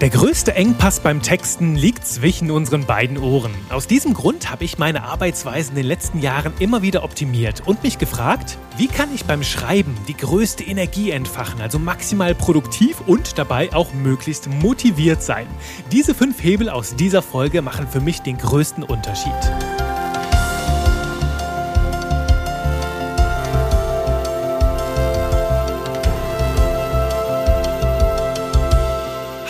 Der größte Engpass beim Texten liegt zwischen unseren beiden Ohren. Aus diesem Grund habe ich meine Arbeitsweise in den letzten Jahren immer wieder optimiert und mich gefragt, wie kann ich beim Schreiben die größte Energie entfachen, also maximal produktiv und dabei auch möglichst motiviert sein. Diese fünf Hebel aus dieser Folge machen für mich den größten Unterschied.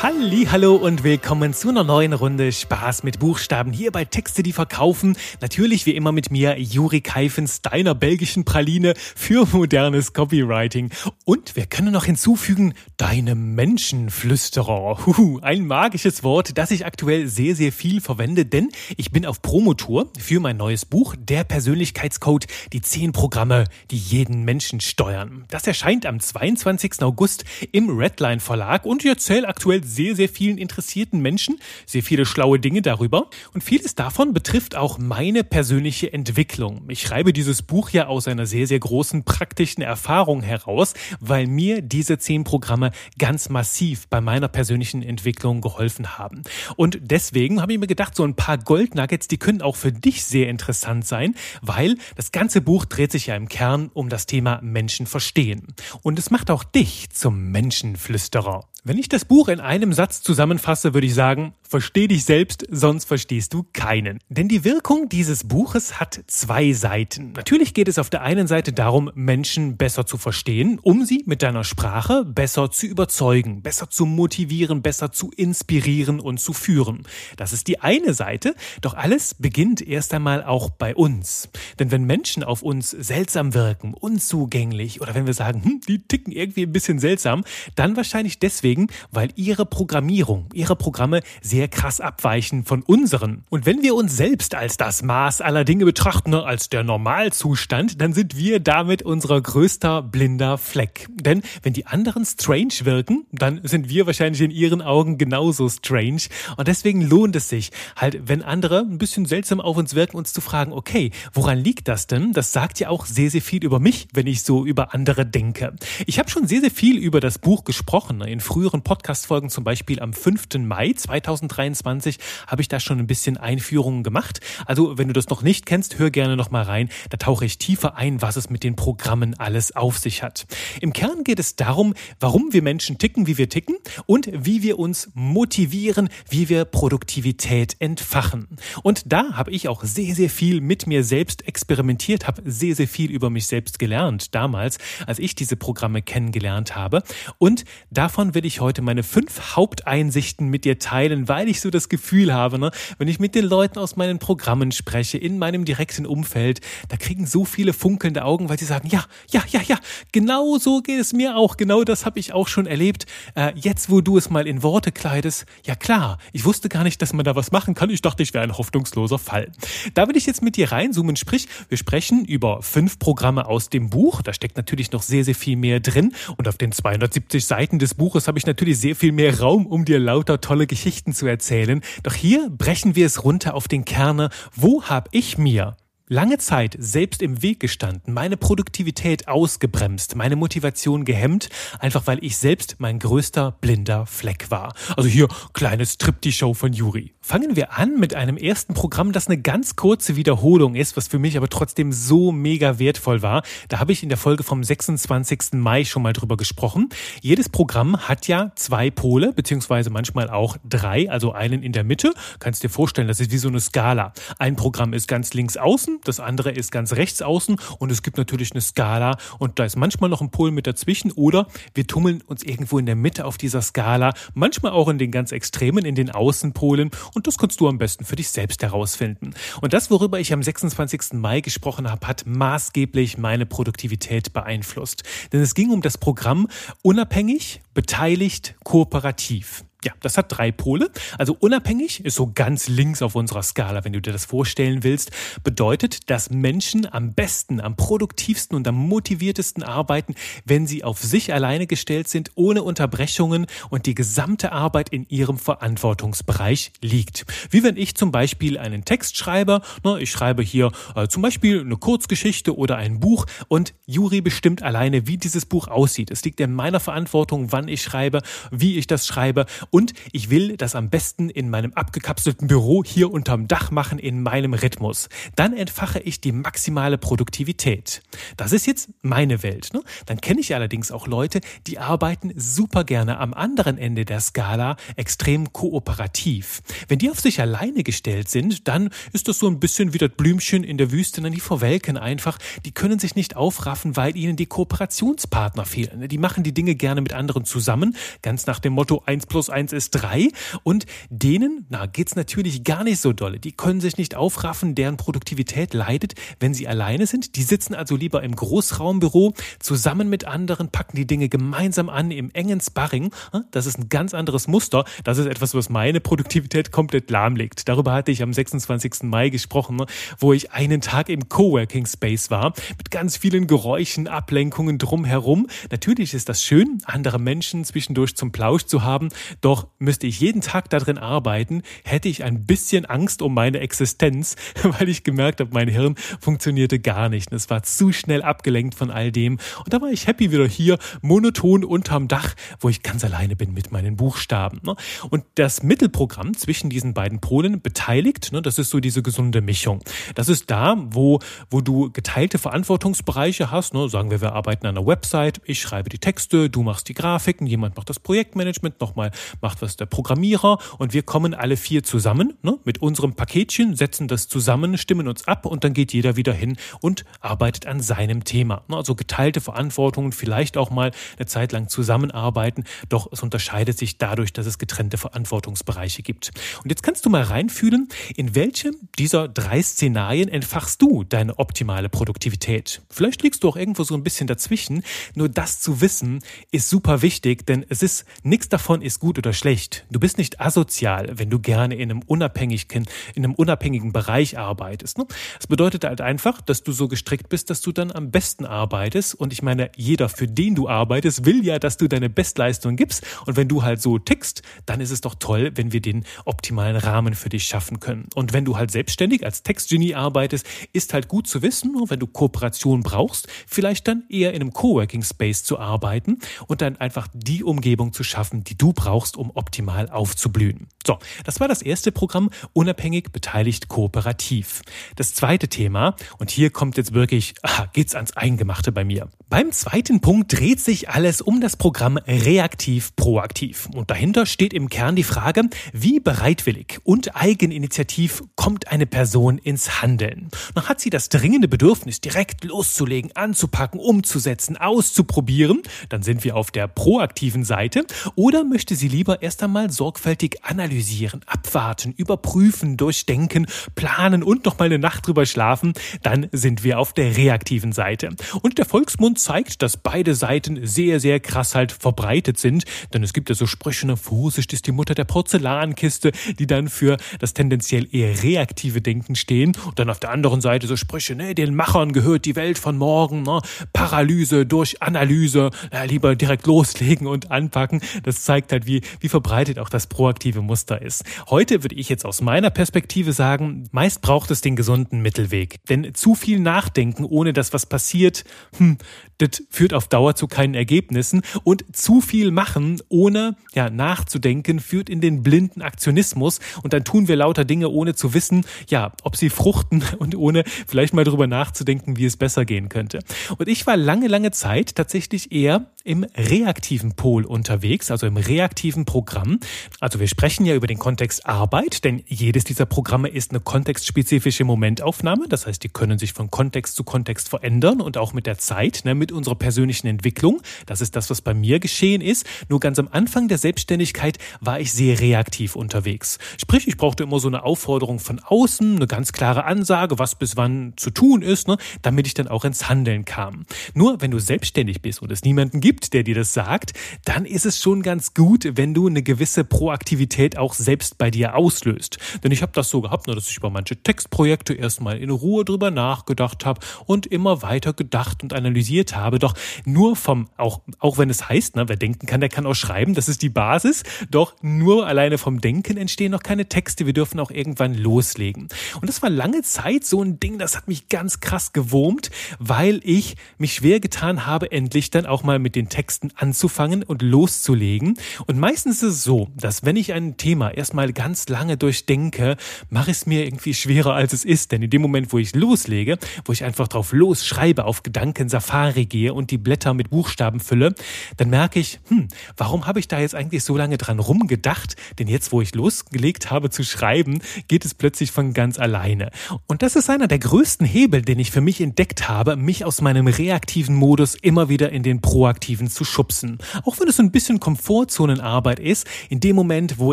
Hallo und willkommen zu einer neuen Runde Spaß mit Buchstaben hier bei Texte, die verkaufen. Natürlich wie immer mit mir Juri Keifens, deiner belgischen Praline für modernes Copywriting. Und wir können noch hinzufügen, deine Menschenflüsterer. Huhu, ein magisches Wort, das ich aktuell sehr, sehr viel verwende, denn ich bin auf Promotour für mein neues Buch, der Persönlichkeitscode, die zehn Programme, die jeden Menschen steuern. Das erscheint am 22. August im Redline Verlag und ich erzähle aktuell sehr, sehr vielen interessierten Menschen sehr viele schlaue Dinge darüber. Und vieles davon betrifft auch meine persönliche Entwicklung. Ich schreibe dieses Buch ja aus einer sehr, sehr großen praktischen Erfahrung heraus, weil mir diese zehn Programme ganz massiv bei meiner persönlichen Entwicklung geholfen haben. Und deswegen habe ich mir gedacht, so ein paar Goldnuggets, die können auch für dich sehr interessant sein, weil das ganze Buch dreht sich ja im Kern um das Thema Menschen verstehen. Und es macht auch dich zum Menschenflüsterer. Wenn ich das Buch in einem Satz zusammenfasse, würde ich sagen, versteh dich selbst, sonst verstehst du keinen. Denn die Wirkung dieses Buches hat zwei Seiten. Natürlich geht es auf der einen Seite darum, Menschen besser zu verstehen, um sie mit deiner Sprache besser zu überzeugen, besser zu motivieren, besser zu inspirieren und zu führen. Das ist die eine Seite, doch alles beginnt erst einmal auch bei uns. Denn wenn Menschen auf uns seltsam wirken, unzugänglich oder wenn wir sagen, hm, die ticken irgendwie ein bisschen seltsam, dann wahrscheinlich deswegen, deswegen, weil ihre Programmierung, ihre Programme sehr krass abweichen von unseren. Und wenn wir uns selbst als das Maß aller Dinge betrachten, ne, als der Normalzustand, dann sind wir damit unser größter blinder Fleck. Denn wenn die anderen strange wirken, dann sind wir wahrscheinlich in ihren Augen genauso strange. Und deswegen lohnt es sich, halt, wenn andere ein bisschen seltsam auf uns wirken, uns zu fragen, okay, woran liegt das denn? Das sagt ja auch sehr, sehr viel über mich, wenn ich so über andere denke. Ich habe schon sehr, sehr viel über das Buch gesprochen ne, in früheren früheren Podcast-Folgen, zum Beispiel am 5. Mai 2023, habe ich da schon ein bisschen Einführungen gemacht. Also, wenn du das noch nicht kennst, hör gerne noch mal rein. Da tauche ich tiefer ein, was es mit den Programmen alles auf sich hat. Im Kern geht es darum, warum wir Menschen ticken, wie wir ticken und wie wir uns motivieren, wie wir Produktivität entfachen. Und da habe ich auch sehr, sehr viel mit mir selbst experimentiert, habe sehr, sehr viel über mich selbst gelernt damals, als ich diese Programme kennengelernt habe. Und davon will ich ich heute meine fünf Haupteinsichten mit dir teilen, weil ich so das Gefühl habe, ne, wenn ich mit den Leuten aus meinen Programmen spreche, in meinem direkten Umfeld, da kriegen so viele funkelnde Augen, weil sie sagen, ja, ja, ja, ja, genau so geht es mir auch, genau das habe ich auch schon erlebt. Äh, jetzt, wo du es mal in Worte kleidest, ja klar, ich wusste gar nicht, dass man da was machen kann. Ich dachte, ich wäre ein hoffnungsloser Fall. Da will ich jetzt mit dir reinzoomen, sprich, wir sprechen über fünf Programme aus dem Buch. Da steckt natürlich noch sehr, sehr viel mehr drin. Und auf den 270 Seiten des Buches habe ich natürlich sehr viel mehr Raum, um dir lauter tolle Geschichten zu erzählen. Doch hier brechen wir es runter auf den Kerne. Wo habe ich mir lange Zeit selbst im Weg gestanden, meine Produktivität ausgebremst, meine Motivation gehemmt, einfach weil ich selbst mein größter blinder Fleck war. Also hier kleines Striptease-Show von Juri. Fangen wir an mit einem ersten Programm, das eine ganz kurze Wiederholung ist, was für mich aber trotzdem so mega wertvoll war. Da habe ich in der Folge vom 26. Mai schon mal drüber gesprochen. Jedes Programm hat ja zwei Pole, beziehungsweise manchmal auch drei, also einen in der Mitte. Kannst dir vorstellen, das ist wie so eine Skala. Ein Programm ist ganz links außen, das andere ist ganz rechts außen und es gibt natürlich eine Skala und da ist manchmal noch ein Pol mit dazwischen oder wir tummeln uns irgendwo in der Mitte auf dieser Skala, manchmal auch in den ganz Extremen, in den Außenpolen und das kannst du am besten für dich selbst herausfinden. Und das, worüber ich am 26. Mai gesprochen habe, hat maßgeblich meine Produktivität beeinflusst. Denn es ging um das Programm unabhängig, beteiligt, kooperativ. Ja, das hat drei Pole. Also unabhängig ist so ganz links auf unserer Skala, wenn du dir das vorstellen willst, bedeutet, dass Menschen am besten, am produktivsten und am motiviertesten arbeiten, wenn sie auf sich alleine gestellt sind, ohne Unterbrechungen und die gesamte Arbeit in ihrem Verantwortungsbereich liegt. Wie wenn ich zum Beispiel einen Text schreibe, ne, ich schreibe hier äh, zum Beispiel eine Kurzgeschichte oder ein Buch und Juri bestimmt alleine, wie dieses Buch aussieht. Es liegt in meiner Verantwortung, wann ich schreibe, wie ich das schreibe und ich will das am besten in meinem abgekapselten Büro hier unterm Dach machen in meinem Rhythmus. Dann entfache ich die maximale Produktivität. Das ist jetzt meine Welt. Ne? Dann kenne ich allerdings auch Leute, die arbeiten super gerne am anderen Ende der Skala extrem kooperativ. Wenn die auf sich alleine gestellt sind, dann ist das so ein bisschen wie das Blümchen in der Wüste, dann die verwelken einfach. Die können sich nicht aufraffen, weil ihnen die Kooperationspartner fehlen. Die machen die Dinge gerne mit anderen zusammen, ganz nach dem Motto 1 plus 1 eins ist drei. Und denen, na, geht's natürlich gar nicht so dolle. Die können sich nicht aufraffen, deren Produktivität leidet, wenn sie alleine sind. Die sitzen also lieber im Großraumbüro zusammen mit anderen, packen die Dinge gemeinsam an im engen Sparring. Das ist ein ganz anderes Muster. Das ist etwas, was meine Produktivität komplett lahmlegt. Darüber hatte ich am 26. Mai gesprochen, wo ich einen Tag im Coworking Space war, mit ganz vielen Geräuschen, Ablenkungen drumherum. Natürlich ist das schön, andere Menschen zwischendurch zum Plausch zu haben. Doch doch müsste ich jeden Tag darin arbeiten, hätte ich ein bisschen Angst um meine Existenz, weil ich gemerkt habe, mein Hirn funktionierte gar nicht. Es war zu schnell abgelenkt von all dem. Und da war ich happy wieder hier, monoton unterm Dach, wo ich ganz alleine bin mit meinen Buchstaben. Ne? Und das Mittelprogramm zwischen diesen beiden Polen beteiligt, ne, das ist so diese gesunde Mischung. Das ist da, wo, wo du geteilte Verantwortungsbereiche hast. Ne? Sagen wir, wir arbeiten an einer Website, ich schreibe die Texte, du machst die Grafiken, jemand macht das Projektmanagement, nochmal macht was der Programmierer und wir kommen alle vier zusammen ne, mit unserem Paketchen, setzen das zusammen, stimmen uns ab und dann geht jeder wieder hin und arbeitet an seinem Thema. Ne, also geteilte Verantwortungen, vielleicht auch mal eine Zeit lang zusammenarbeiten, doch es unterscheidet sich dadurch, dass es getrennte Verantwortungsbereiche gibt. Und jetzt kannst du mal reinfühlen, in welchem dieser drei Szenarien entfachst du deine optimale Produktivität. Vielleicht liegst du auch irgendwo so ein bisschen dazwischen, nur das zu wissen ist super wichtig, denn es ist nichts davon ist gut oder oder schlecht. Du bist nicht asozial, wenn du gerne in einem unabhängigen, in einem unabhängigen Bereich arbeitest. Ne? Das bedeutet halt einfach, dass du so gestrickt bist, dass du dann am besten arbeitest. Und ich meine, jeder, für den du arbeitest, will ja, dass du deine Bestleistung gibst. Und wenn du halt so tickst, dann ist es doch toll, wenn wir den optimalen Rahmen für dich schaffen können. Und wenn du halt selbstständig als Textgenie arbeitest, ist halt gut zu wissen, wenn du Kooperation brauchst, vielleicht dann eher in einem Coworking Space zu arbeiten und dann einfach die Umgebung zu schaffen, die du brauchst, um optimal aufzublühen. So, das war das erste Programm, unabhängig, beteiligt, kooperativ. Das zweite Thema, und hier kommt jetzt wirklich, ah, geht's ans Eingemachte bei mir. Beim zweiten Punkt dreht sich alles um das Programm reaktiv, proaktiv. Und dahinter steht im Kern die Frage, wie bereitwillig und eigeninitiativ kommt eine Person ins Handeln. Dann hat sie das dringende Bedürfnis, direkt loszulegen, anzupacken, umzusetzen, auszuprobieren. Dann sind wir auf der proaktiven Seite. Oder möchte sie lieber erst einmal sorgfältig analysieren, abwarten, überprüfen, durchdenken, planen und noch mal eine Nacht drüber schlafen, dann sind wir auf der reaktiven Seite. Und der Volksmund zeigt, dass beide Seiten sehr, sehr krass halt verbreitet sind, denn es gibt ja so Sprüche, ne, Vorsicht ist die Mutter der Porzellankiste, die dann für das tendenziell eher reaktive Denken stehen. Und dann auf der anderen Seite so Sprüche, ne, den Machern gehört die Welt von morgen, ne, Paralyse durch Analyse, na, lieber direkt loslegen und anpacken. Das zeigt halt, wie, wie verbreitet auch das proaktive Muster ist. Heute würde ich jetzt aus meiner Perspektive sagen, meist braucht es den gesunden Mittelweg. Denn zu viel Nachdenken, ohne dass was passiert, hm, das führt auf Dauer zu keinen Ergebnissen. Und zu viel machen, ohne ja, nachzudenken, führt in den blinden Aktionismus. Und dann tun wir lauter Dinge, ohne zu wissen, ja, ob sie fruchten und ohne vielleicht mal drüber nachzudenken, wie es besser gehen könnte. Und ich war lange, lange Zeit tatsächlich eher im reaktiven Pol unterwegs, also im reaktiven Programm. Also wir sprechen ja über den Kontext Arbeit, denn jedes dieser Programme ist eine kontextspezifische Momentaufnahme. Das heißt, die können sich von Kontext zu Kontext verändern und auch mit der Zeit, ne, mit unserer persönlichen Entwicklung. Das ist das, was bei mir geschehen ist. Nur ganz am Anfang der Selbstständigkeit war ich sehr reaktiv unterwegs. Sprich, ich brauchte immer so eine Aufforderung von außen, eine ganz klare Ansage, was bis wann zu tun ist, ne, damit ich dann auch ins Handeln kam. Nur wenn du selbstständig bist und es niemanden gibt, der dir das sagt, dann ist es schon ganz gut, wenn du eine gewisse Proaktivität auch selbst bei dir auslöst. Denn ich habe das so gehabt, nur dass ich über manche Textprojekte erstmal in Ruhe drüber nachgedacht habe und immer weiter gedacht und analysiert habe. Doch nur vom, auch, auch wenn es heißt, ne, wer denken kann, der kann auch schreiben, das ist die Basis. Doch nur alleine vom Denken entstehen noch keine Texte. Wir dürfen auch irgendwann loslegen. Und das war lange Zeit so ein Ding, das hat mich ganz krass gewurmt, weil ich mich schwer getan habe, endlich dann auch mal mit den Texten anzufangen und loszulegen. Und meistens ist es so, dass wenn ich ein Thema erstmal ganz lange durchdenke, mache ich es mir irgendwie schwerer, als es ist. Denn in dem Moment, wo ich loslege, wo ich einfach drauf losschreibe, auf Gedanken Safari gehe und die Blätter mit Buchstaben fülle, dann merke ich, hm, warum habe ich da jetzt eigentlich so lange dran rumgedacht? Denn jetzt, wo ich losgelegt habe zu schreiben, geht es plötzlich von ganz alleine. Und das ist einer der größten Hebel, den ich für mich entdeckt habe, mich aus meinem reaktiven Modus immer wieder in den proaktiven zu schubsen. Auch wenn es ein bisschen Komfortzonenarbeit ist, in dem Moment, wo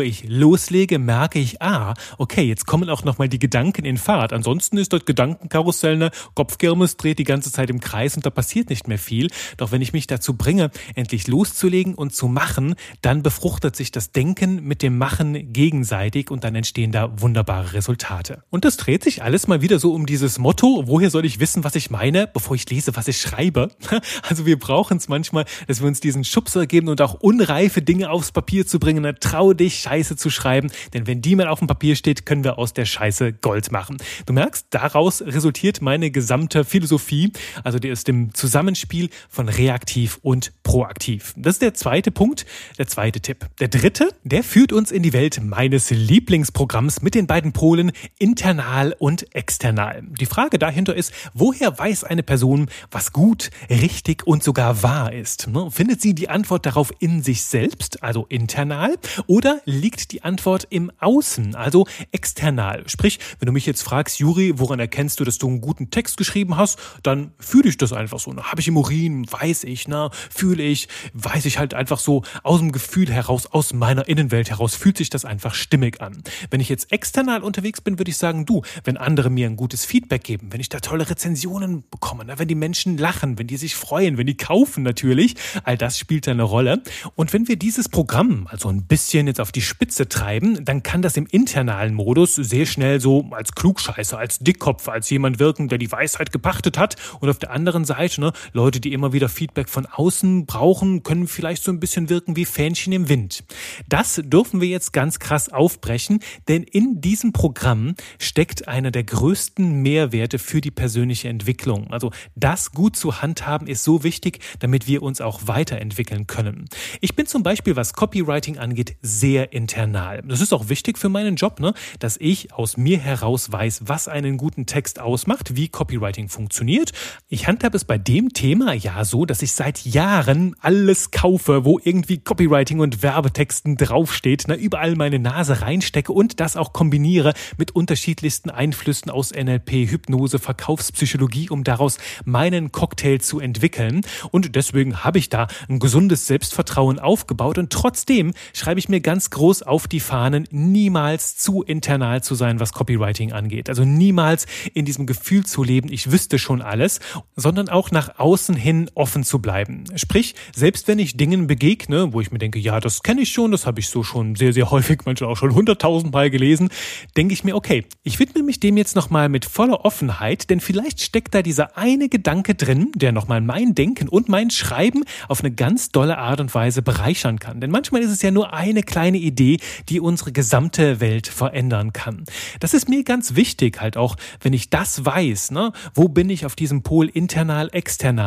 ich loslege, merke ich, ah, okay, jetzt kommen auch nochmal die Gedanken in Fahrt. Ansonsten ist dort Gedankenkarussell eine Kopfkirmes, dreht die ganze Zeit im Kreis und da passiert nicht mehr viel. Doch wenn ich mich dazu bringe, endlich loszulegen und zu machen, dann befruchtet sich das Denken mit dem Machen gegenseitig und dann entstehen da wunderbare Resultate. Und das dreht sich alles mal wieder so um dieses Motto, woher soll ich wissen, was ich meine, bevor ich lese, was ich schreibe? Also wir brauchen es manchmal, dass wir uns diesen Schubser geben und auch unreife Dinge aufs Papier zu bringen. Na, trau dich, Scheiße zu schreiben, denn wenn die mal auf dem Papier steht, können wir aus der Scheiße Gold machen. Du merkst, daraus resultiert meine gesamte Philosophie, also die ist im Zusammenspiel von reaktiv und proaktiv. Das ist der zweite Punkt, der zweite Tipp. Der dritte, der führt uns in die Welt meines Lieblingsprogramms mit den beiden Polen internal und external. Die Frage dahinter ist, woher weiß eine Person, was gut, richtig und sogar wahr ist? Ne? Findet sie die Antwort darauf in sich selbst, also internal, oder liegt die Antwort im Außen, also external? Sprich, wenn du mich jetzt fragst, Juri, woran erkennst du, dass du einen guten Text geschrieben hast, dann fühle ich das einfach so. Ich im Urin, weiß ich, na, fühle ich, weiß ich halt einfach so aus dem Gefühl heraus, aus meiner Innenwelt heraus, fühlt sich das einfach stimmig an. Wenn ich jetzt external unterwegs bin, würde ich sagen, du, wenn andere mir ein gutes Feedback geben, wenn ich da tolle Rezensionen bekomme, na, wenn die Menschen lachen, wenn die sich freuen, wenn die kaufen natürlich, all das spielt da eine Rolle. Und wenn wir dieses Programm also ein bisschen jetzt auf die Spitze treiben, dann kann das im internalen Modus sehr schnell so als Klugscheißer, als Dickkopf, als jemand wirken, der die Weisheit gepachtet hat. Und auf der anderen Seite, ne, Leute, die immer wieder Feedback von außen brauchen, können vielleicht so ein bisschen wirken wie Fähnchen im Wind. Das dürfen wir jetzt ganz krass aufbrechen, denn in diesem Programm steckt einer der größten Mehrwerte für die persönliche Entwicklung. Also das gut zu handhaben ist so wichtig, damit wir uns auch weiterentwickeln können. Ich bin zum Beispiel, was Copywriting angeht, sehr internal. Das ist auch wichtig für meinen Job, ne? dass ich aus mir heraus weiß, was einen guten Text ausmacht, wie Copywriting funktioniert. Ich handhabe es bei dem Thema ja so, dass ich seit Jahren alles kaufe, wo irgendwie Copywriting und Werbetexten draufsteht, na, überall meine Nase reinstecke und das auch kombiniere mit unterschiedlichsten Einflüssen aus NLP, Hypnose, Verkaufspsychologie, um daraus meinen Cocktail zu entwickeln. Und deswegen habe ich da ein gesundes Selbstvertrauen aufgebaut und trotzdem schreibe ich mir ganz groß auf die Fahnen, niemals zu internal zu sein, was Copywriting angeht. Also niemals in diesem Gefühl zu leben, ich wüsste schon alles, sondern auch nach außen hin offen zu bleiben. Sprich, selbst wenn ich Dingen begegne, wo ich mir denke, ja, das kenne ich schon, das habe ich so schon sehr, sehr häufig, manchmal auch schon hunderttausendmal gelesen, denke ich mir, okay, ich widme mich dem jetzt nochmal mit voller Offenheit, denn vielleicht steckt da dieser eine Gedanke drin, der nochmal mein Denken und mein Schreiben auf eine ganz dolle Art und Weise bereichern kann. Denn manchmal ist es ja nur eine kleine Idee, die unsere gesamte Welt verändern kann. Das ist mir ganz wichtig, halt auch, wenn ich das weiß, ne, wo bin ich auf diesem Pol internal, external,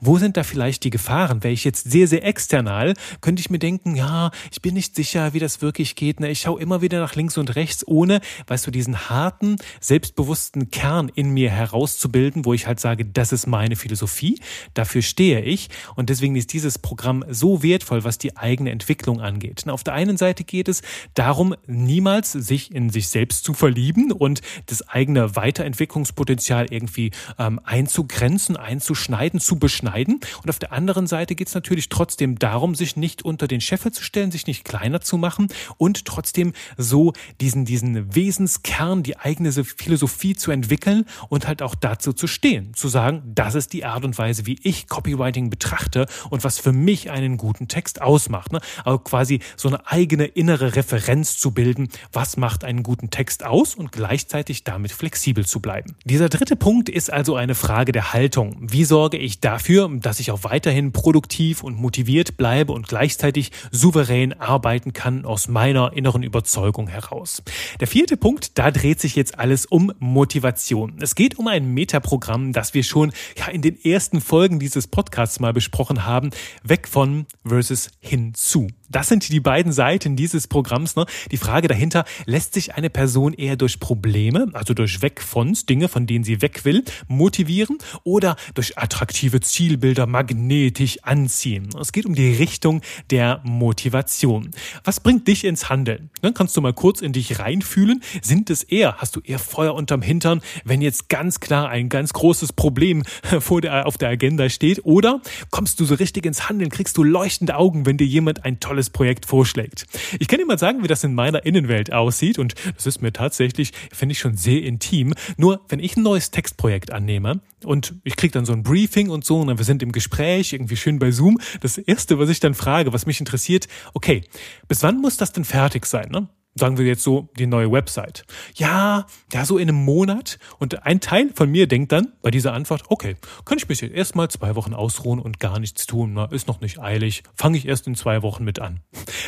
wo sind da vielleicht die Gefahren? Wäre ich jetzt sehr, sehr external, könnte ich mir denken, ja, ich bin nicht sicher, wie das wirklich geht. Ne? Ich schaue immer wieder nach links und rechts, ohne, weißt du, diesen harten, selbstbewussten Kern in mir herauszubilden, wo ich halt sage, das ist meine Philosophie, dafür stehe ich. Und deswegen ist dieses Programm so wertvoll, was die eigene Entwicklung angeht. Und auf der einen Seite geht es darum, niemals sich in sich selbst zu verlieben und das eigene Weiterentwicklungspotenzial irgendwie ähm, einzugrenzen, einzuschneiden, zu beschneiden. Und auf der anderen Seite geht es natürlich trotzdem darum, sich nicht unter den Scheffel zu stellen, sich nicht kleiner zu machen und trotzdem so diesen, diesen Wesenskern, die eigene Philosophie zu entwickeln und halt auch dazu zu stehen, zu sagen, das ist die Art und Weise, wie ich Copywriting betrachte und was für mich einen guten Text ausmacht. Ne? Also quasi so eine eigene innere Referenz zu bilden, was macht einen guten Text aus und gleichzeitig damit flexibel zu bleiben. Dieser dritte Punkt ist also eine Frage der Haltung. Wie sorge ich dafür, dass ich auch weiterhin produktiv und motiviert bleibe und gleichzeitig souverän arbeiten kann aus meiner inneren Überzeugung heraus? Der vierte Punkt, da dreht sich jetzt alles um Motivation. Es geht um ein Metaprogramm, das wir schon ja, in den ersten Folgen dieses Podcasts mal besprochen haben. Weg von versus hinzu. Das sind die beiden Seiten dieses Programms. Ne? Die Frage dahinter, lässt sich eine Person eher durch Probleme, also durch Weg von Dinge, von denen sie weg will, motivieren oder durch attraktive Zielbilder magnetisch anziehen? Es geht um die Richtung der Motivation. Was bringt dich ins Handeln? Dann kannst du mal kurz in dich reinfühlen. Sind es eher, hast du eher Feuer unterm Hintern, wenn jetzt ganz klar ein ganz großes Problem vor der, auf der Agenda steht? Oder kommst du so richtig ins Handeln, kriegst du leuchtende Augen, wenn dir jemand ein tolles tolles Projekt vorschlägt. Ich kann dir mal sagen, wie das in meiner Innenwelt aussieht und das ist mir tatsächlich, finde ich schon sehr intim. Nur wenn ich ein neues Textprojekt annehme und ich kriege dann so ein Briefing und so und wir sind im Gespräch, irgendwie schön bei Zoom, das erste, was ich dann frage, was mich interessiert, okay, bis wann muss das denn fertig sein? Ne? Sagen wir jetzt so, die neue Website. Ja, ja, so in einem Monat. Und ein Teil von mir denkt dann bei dieser Antwort, okay, kann ich mich jetzt erstmal zwei Wochen ausruhen und gar nichts tun. Na, ist noch nicht eilig. Fange ich erst in zwei Wochen mit an.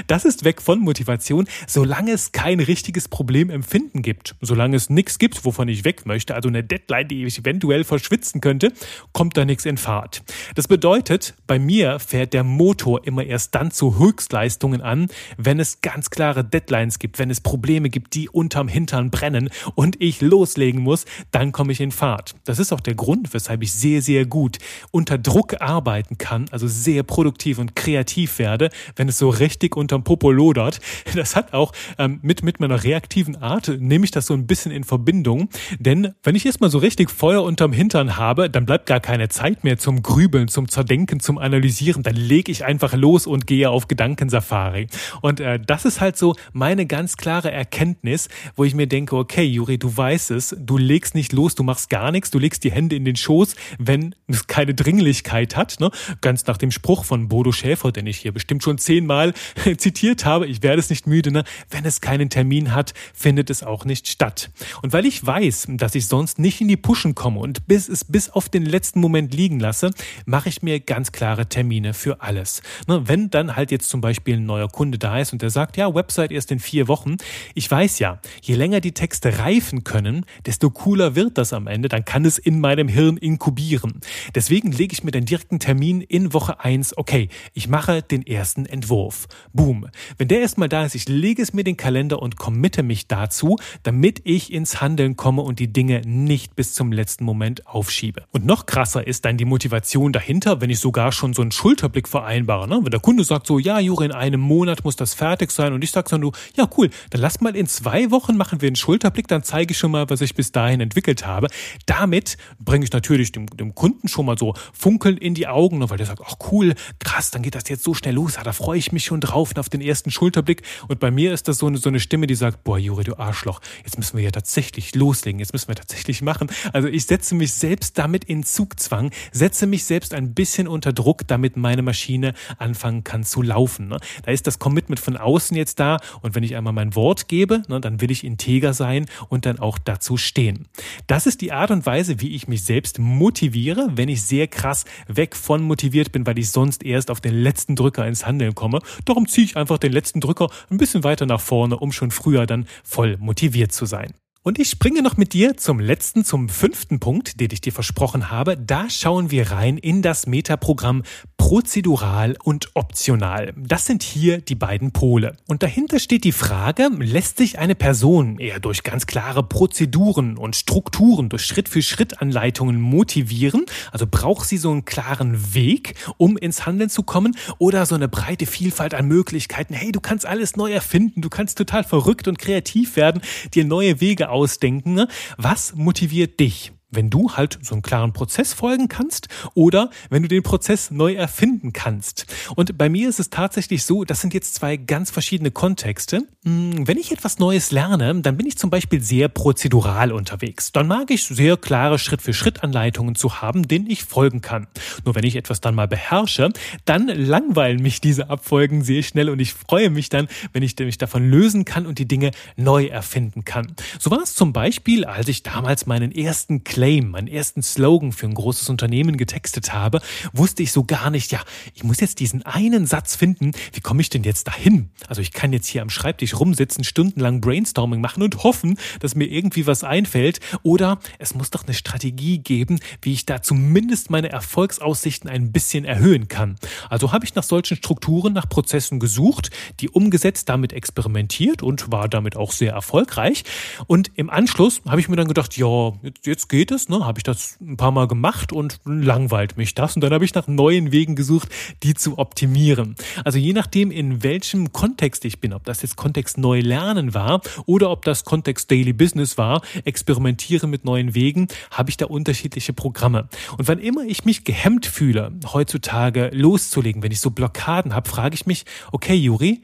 Das ist weg von Motivation, solange es kein richtiges Problemempfinden gibt. Solange es nichts gibt, wovon ich weg möchte, also eine Deadline, die ich eventuell verschwitzen könnte, kommt da nichts in Fahrt. Das bedeutet, bei mir fährt der Motor immer erst dann zu Höchstleistungen an, wenn es ganz klare Deadlines gibt wenn es Probleme gibt, die unterm Hintern brennen und ich loslegen muss, dann komme ich in Fahrt. Das ist auch der Grund, weshalb ich sehr, sehr gut unter Druck arbeiten kann, also sehr produktiv und kreativ werde, wenn es so richtig unterm Popo lodert. Das hat auch ähm, mit, mit meiner reaktiven Art, nehme ich das so ein bisschen in Verbindung. Denn wenn ich erstmal so richtig Feuer unterm Hintern habe, dann bleibt gar keine Zeit mehr zum Grübeln, zum Zerdenken, zum Analysieren. Dann lege ich einfach los und gehe auf Gedankensafari. Und äh, das ist halt so meine ganz ganz klare Erkenntnis, wo ich mir denke, okay, Juri, du weißt es, du legst nicht los, du machst gar nichts, du legst die Hände in den Schoß, wenn es keine Dringlichkeit hat. Ne? Ganz nach dem Spruch von Bodo Schäfer, den ich hier bestimmt schon zehnmal zitiert habe, ich werde es nicht müde, ne? wenn es keinen Termin hat, findet es auch nicht statt. Und weil ich weiß, dass ich sonst nicht in die Puschen komme und bis es bis auf den letzten Moment liegen lasse, mache ich mir ganz klare Termine für alles. Ne? Wenn dann halt jetzt zum Beispiel ein neuer Kunde da ist und der sagt, ja, Website erst in vier Wochen. Ich weiß ja, je länger die Texte reifen können, desto cooler wird das am Ende. Dann kann es in meinem Hirn inkubieren. Deswegen lege ich mir den direkten Termin in Woche eins. Okay, ich mache den ersten Entwurf. Boom. Wenn der erstmal da ist, ich lege es mir den Kalender und committe mich dazu, damit ich ins Handeln komme und die Dinge nicht bis zum letzten Moment aufschiebe. Und noch krasser ist dann die Motivation dahinter, wenn ich sogar schon so einen Schulterblick vereinbare. Ne? Wenn der Kunde sagt so, ja, Juri, in einem Monat muss das fertig sein und ich sage dann nur, ja, cool, cool, dann lass mal in zwei Wochen machen wir einen Schulterblick, dann zeige ich schon mal, was ich bis dahin entwickelt habe. Damit bringe ich natürlich dem, dem Kunden schon mal so Funkeln in die Augen, ne, weil der sagt, ach cool, krass, dann geht das jetzt so schnell los, da freue ich mich schon drauf auf den ersten Schulterblick. Und bei mir ist das so eine, so eine Stimme, die sagt, boah, Juri, du Arschloch, jetzt müssen wir ja tatsächlich loslegen, jetzt müssen wir tatsächlich machen. Also ich setze mich selbst damit in Zugzwang, setze mich selbst ein bisschen unter Druck, damit meine Maschine anfangen kann zu laufen. Ne? Da ist das Commitment von außen jetzt da und wenn ich einmal mein Wort gebe, ne, dann will ich integer sein und dann auch dazu stehen. Das ist die Art und Weise, wie ich mich selbst motiviere, wenn ich sehr krass weg von motiviert bin, weil ich sonst erst auf den letzten Drücker ins Handeln komme. Darum ziehe ich einfach den letzten Drücker ein bisschen weiter nach vorne, um schon früher dann voll motiviert zu sein. Und ich springe noch mit dir zum letzten, zum fünften Punkt, den ich dir versprochen habe. Da schauen wir rein in das Metaprogramm prozedural und optional. Das sind hier die beiden Pole. Und dahinter steht die Frage, lässt sich eine Person eher durch ganz klare Prozeduren und Strukturen, durch Schritt-für-Schritt-Anleitungen motivieren? Also braucht sie so einen klaren Weg, um ins Handeln zu kommen? Oder so eine breite Vielfalt an Möglichkeiten? Hey, du kannst alles neu erfinden, du kannst total verrückt und kreativ werden, dir neue Wege ausdenken. Was motiviert dich? Wenn du halt so einen klaren Prozess folgen kannst oder wenn du den Prozess neu erfinden kannst. Und bei mir ist es tatsächlich so, das sind jetzt zwei ganz verschiedene Kontexte. Hm, wenn ich etwas Neues lerne, dann bin ich zum Beispiel sehr prozedural unterwegs. Dann mag ich sehr klare Schritt-für-Schritt-Anleitungen zu haben, denen ich folgen kann. Nur wenn ich etwas dann mal beherrsche, dann langweilen mich diese Abfolgen sehr schnell und ich freue mich dann, wenn ich mich davon lösen kann und die Dinge neu erfinden kann. So war es zum Beispiel, als ich damals meinen ersten Claim, meinen ersten Slogan für ein großes Unternehmen getextet habe, wusste ich so gar nicht, ja, ich muss jetzt diesen einen Satz finden, wie komme ich denn jetzt dahin? Also ich kann jetzt hier am Schreibtisch rumsitzen, stundenlang Brainstorming machen und hoffen, dass mir irgendwie was einfällt oder es muss doch eine Strategie geben, wie ich da zumindest meine Erfolgsaussichten ein bisschen erhöhen kann. Also habe ich nach solchen Strukturen, nach Prozessen gesucht, die umgesetzt, damit experimentiert und war damit auch sehr erfolgreich. Und im Anschluss habe ich mir dann gedacht, ja, jetzt, jetzt geht geht ne, habe ich das ein paar Mal gemacht und langweilt mich das. Und dann habe ich nach neuen Wegen gesucht, die zu optimieren. Also je nachdem, in welchem Kontext ich bin, ob das jetzt Kontext neu lernen war oder ob das Kontext Daily Business war, experimentiere mit neuen Wegen, habe ich da unterschiedliche Programme. Und wann immer ich mich gehemmt fühle, heutzutage loszulegen, wenn ich so Blockaden habe, frage ich mich, okay, Juri,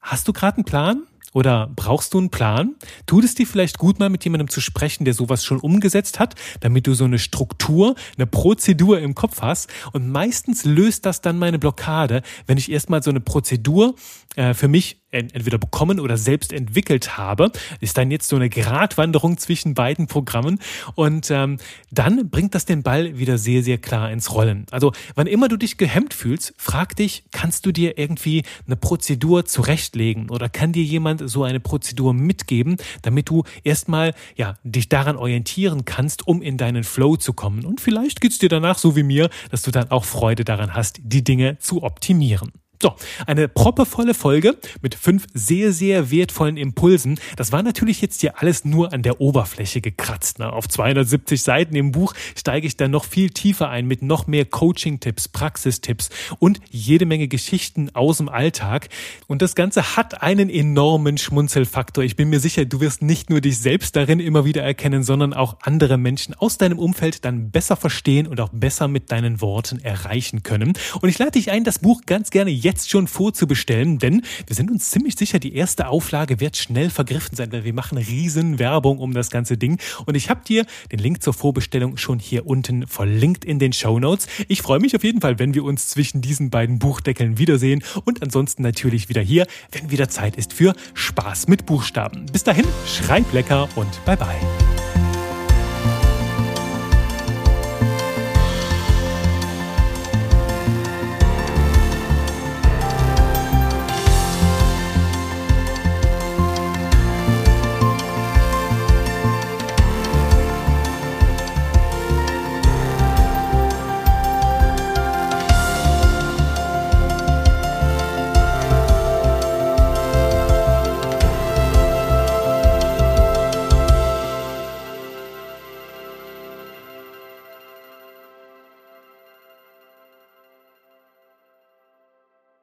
hast du gerade einen Plan? Oder brauchst du einen Plan? Tut es dir vielleicht gut, mal mit jemandem zu sprechen, der sowas schon umgesetzt hat, damit du so eine Struktur, eine Prozedur im Kopf hast? Und meistens löst das dann meine Blockade, wenn ich erstmal so eine Prozedur äh, für mich entweder bekommen oder selbst entwickelt habe, ist dann jetzt so eine Gratwanderung zwischen beiden Programmen und ähm, dann bringt das den Ball wieder sehr, sehr klar ins Rollen. Also wann immer du dich gehemmt fühlst, frag dich, kannst du dir irgendwie eine Prozedur zurechtlegen oder kann dir jemand so eine Prozedur mitgeben, damit du erstmal ja dich daran orientieren kannst, um in deinen Flow zu kommen. Und vielleicht geht's dir danach so wie mir, dass du dann auch Freude daran hast, die Dinge zu optimieren. So, eine proppevolle Folge mit fünf sehr, sehr wertvollen Impulsen. Das war natürlich jetzt hier alles nur an der Oberfläche gekratzt. Ne? Auf 270 Seiten im Buch steige ich dann noch viel tiefer ein mit noch mehr Coaching-Tipps, Praxistipps und jede Menge Geschichten aus dem Alltag. Und das Ganze hat einen enormen Schmunzelfaktor. Ich bin mir sicher, du wirst nicht nur dich selbst darin immer wieder erkennen, sondern auch andere Menschen aus deinem Umfeld dann besser verstehen und auch besser mit deinen Worten erreichen können. Und ich lade dich ein, das Buch ganz gerne jetzt jetzt schon vorzubestellen, denn wir sind uns ziemlich sicher, die erste Auflage wird schnell vergriffen sein, weil wir machen riesen Werbung um das ganze Ding. Und ich habe dir den Link zur Vorbestellung schon hier unten verlinkt in den Show Notes. Ich freue mich auf jeden Fall, wenn wir uns zwischen diesen beiden Buchdeckeln wiedersehen und ansonsten natürlich wieder hier, wenn wieder Zeit ist für Spaß mit Buchstaben. Bis dahin, schreib lecker und bye bye.